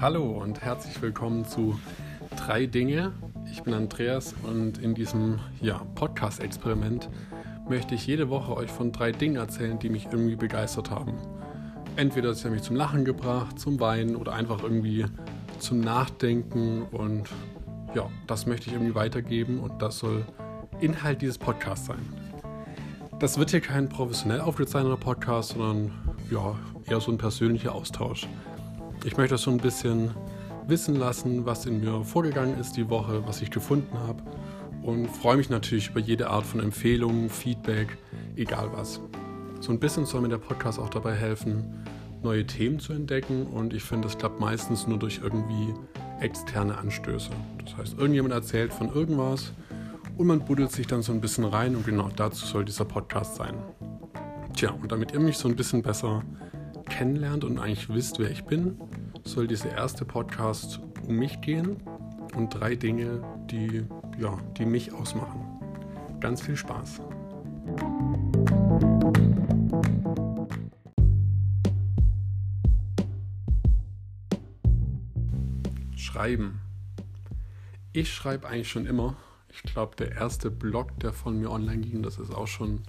Hallo und herzlich willkommen zu Drei Dinge. Ich bin Andreas und in diesem ja, Podcast-Experiment möchte ich jede Woche euch von drei Dingen erzählen, die mich irgendwie begeistert haben. Entweder sie haben mich zum Lachen gebracht, zum Weinen oder einfach irgendwie zum Nachdenken und ja, das möchte ich irgendwie weitergeben und das soll Inhalt dieses Podcasts sein. Das wird hier kein professionell aufgezeichneter Podcast, sondern ja, eher so ein persönlicher Austausch. Ich möchte euch so ein bisschen wissen lassen, was in mir vorgegangen ist die Woche, was ich gefunden habe und freue mich natürlich über jede Art von Empfehlungen, Feedback, egal was. So ein bisschen soll mir der Podcast auch dabei helfen, neue Themen zu entdecken und ich finde, das klappt meistens nur durch irgendwie externe Anstöße. Das heißt, irgendjemand erzählt von irgendwas und man buddelt sich dann so ein bisschen rein und genau dazu soll dieser Podcast sein. Tja, und damit ihr mich so ein bisschen besser kennenlernt und eigentlich wisst, wer ich bin, soll dieser erste Podcast um mich gehen und drei Dinge, die, ja, die mich ausmachen. Ganz viel Spaß. Schreiben. Ich schreibe eigentlich schon immer. Ich glaube, der erste Blog, der von mir online ging, das ist auch schon,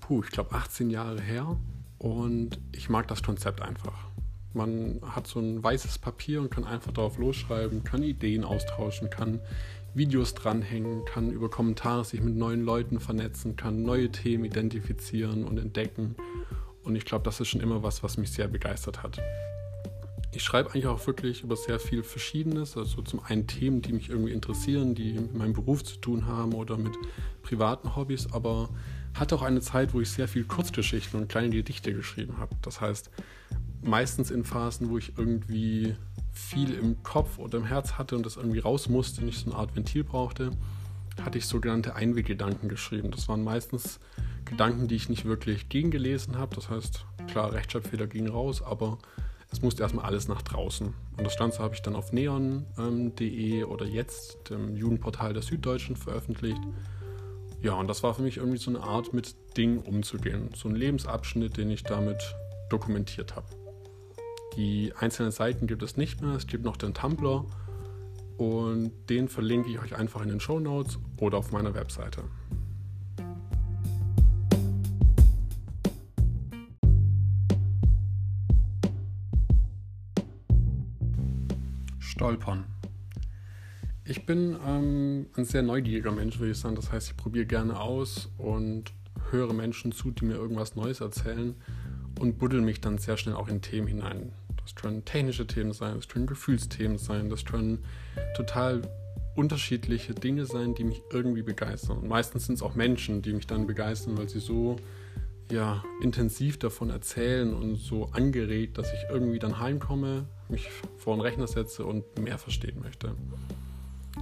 puh, ich glaube 18 Jahre her. Und ich mag das Konzept einfach. Man hat so ein weißes Papier und kann einfach darauf losschreiben, kann Ideen austauschen, kann Videos dranhängen, kann über Kommentare sich mit neuen Leuten vernetzen, kann neue Themen identifizieren und entdecken. Und ich glaube, das ist schon immer was, was mich sehr begeistert hat. Ich schreibe eigentlich auch wirklich über sehr viel Verschiedenes, also zum einen Themen, die mich irgendwie interessieren, die mit meinem Beruf zu tun haben oder mit privaten Hobbys, aber hatte auch eine Zeit, wo ich sehr viel Kurzgeschichten und kleine Gedichte geschrieben habe. Das heißt, meistens in Phasen, wo ich irgendwie viel im Kopf oder im Herz hatte und das irgendwie raus musste, nicht so eine Art Ventil brauchte, hatte ich sogenannte Einweggedanken geschrieben. Das waren meistens Gedanken, die ich nicht wirklich gegengelesen habe. Das heißt, klar, Rechtschreibfehler gingen raus, aber es musste erstmal alles nach draußen. Und das Ganze habe ich dann auf neon.de oder jetzt, dem Jugendportal der Süddeutschen, veröffentlicht. Ja, und das war für mich irgendwie so eine Art, mit Dingen umzugehen. So ein Lebensabschnitt, den ich damit dokumentiert habe. Die einzelnen Seiten gibt es nicht mehr. Es gibt noch den Tumblr und den verlinke ich euch einfach in den Show Notes oder auf meiner Webseite. Stolpern. Ich bin ähm, ein sehr neugieriger Mensch, würde ich sagen. Das heißt, ich probiere gerne aus und höre Menschen zu, die mir irgendwas Neues erzählen und buddel mich dann sehr schnell auch in Themen hinein. Das können technische Themen sein, das können Gefühlsthemen sein, das können total unterschiedliche Dinge sein, die mich irgendwie begeistern. Und meistens sind es auch Menschen, die mich dann begeistern, weil sie so ja, intensiv davon erzählen und so angeregt, dass ich irgendwie dann heimkomme, mich vor den Rechner setze und mehr verstehen möchte.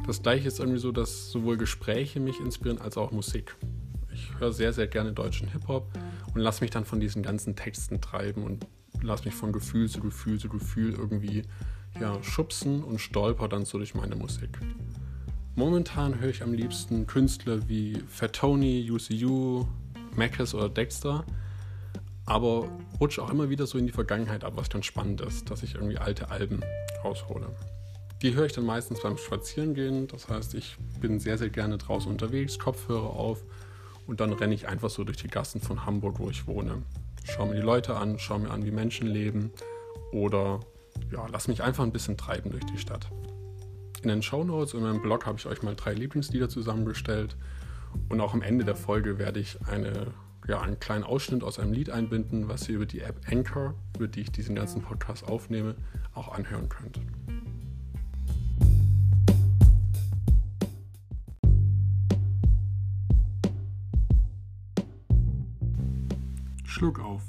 Das gleiche ist irgendwie so, dass sowohl Gespräche mich inspirieren als auch Musik. Ich höre sehr, sehr gerne deutschen Hip-Hop und lasse mich dann von diesen ganzen Texten treiben und lasse mich von Gefühl zu Gefühl zu Gefühl irgendwie ja, schubsen und stolper dann so durch meine Musik. Momentan höre ich am liebsten Künstler wie Fat Tony, UCU, Mackes oder Dexter, aber rutsche auch immer wieder so in die Vergangenheit ab, was dann spannend ist, dass ich irgendwie alte Alben raushole. Die höre ich dann meistens beim Spazierengehen. Das heißt, ich bin sehr, sehr gerne draußen unterwegs, Kopfhörer auf und dann renne ich einfach so durch die Gassen von Hamburg, wo ich wohne. Schau mir die Leute an, schau mir an, wie Menschen leben oder ja, lass mich einfach ein bisschen treiben durch die Stadt. In den Show Notes und meinem Blog habe ich euch mal drei Lieblingslieder zusammengestellt und auch am Ende der Folge werde ich eine, ja, einen kleinen Ausschnitt aus einem Lied einbinden, was ihr über die App Anchor, über die ich diesen ganzen Podcast aufnehme, auch anhören könnt. Schluck auf.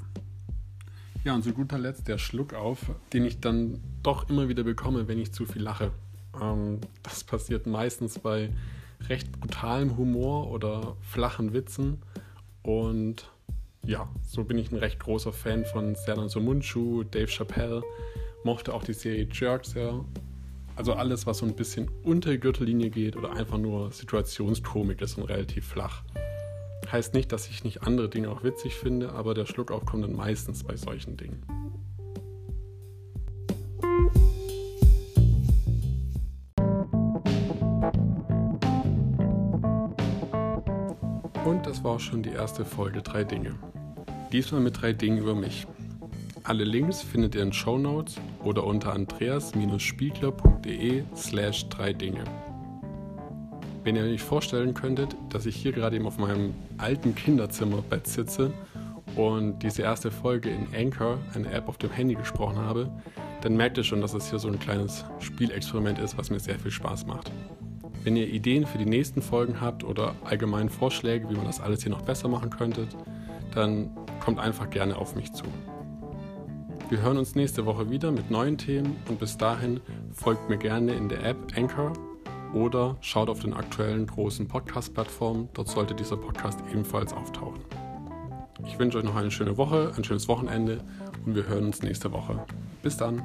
Ja, und zu guter Letzt der Schluck auf, den ich dann doch immer wieder bekomme, wenn ich zu viel lache. Ähm, das passiert meistens bei recht brutalem Humor oder flachen Witzen. Und ja, so bin ich ein recht großer Fan von Serdan Somunchu, Dave Chappelle, mochte auch die Serie Jerk sehr. Also alles, was so ein bisschen unter die Gürtellinie geht oder einfach nur Situationskomik ist und relativ flach. Heißt nicht, dass ich nicht andere Dinge auch witzig finde, aber der Schluckauf kommt dann meistens bei solchen Dingen. Und das war auch schon die erste Folge Drei Dinge. Diesmal mit drei Dingen über mich. Alle Links findet ihr in Show Notes oder unter andreas-spiegler.de slash drei Dinge. Wenn ihr euch vorstellen könntet, dass ich hier gerade eben auf meinem alten Kinderzimmerbett sitze und diese erste Folge in Anchor, eine App auf dem Handy, gesprochen habe, dann merkt ihr schon, dass es hier so ein kleines Spielexperiment ist, was mir sehr viel Spaß macht. Wenn ihr Ideen für die nächsten Folgen habt oder allgemein Vorschläge, wie man das alles hier noch besser machen könnte, dann kommt einfach gerne auf mich zu. Wir hören uns nächste Woche wieder mit neuen Themen und bis dahin folgt mir gerne in der App Anchor oder schaut auf den aktuellen großen Podcast-Plattformen. Dort sollte dieser Podcast ebenfalls auftauchen. Ich wünsche euch noch eine schöne Woche, ein schönes Wochenende und wir hören uns nächste Woche. Bis dann.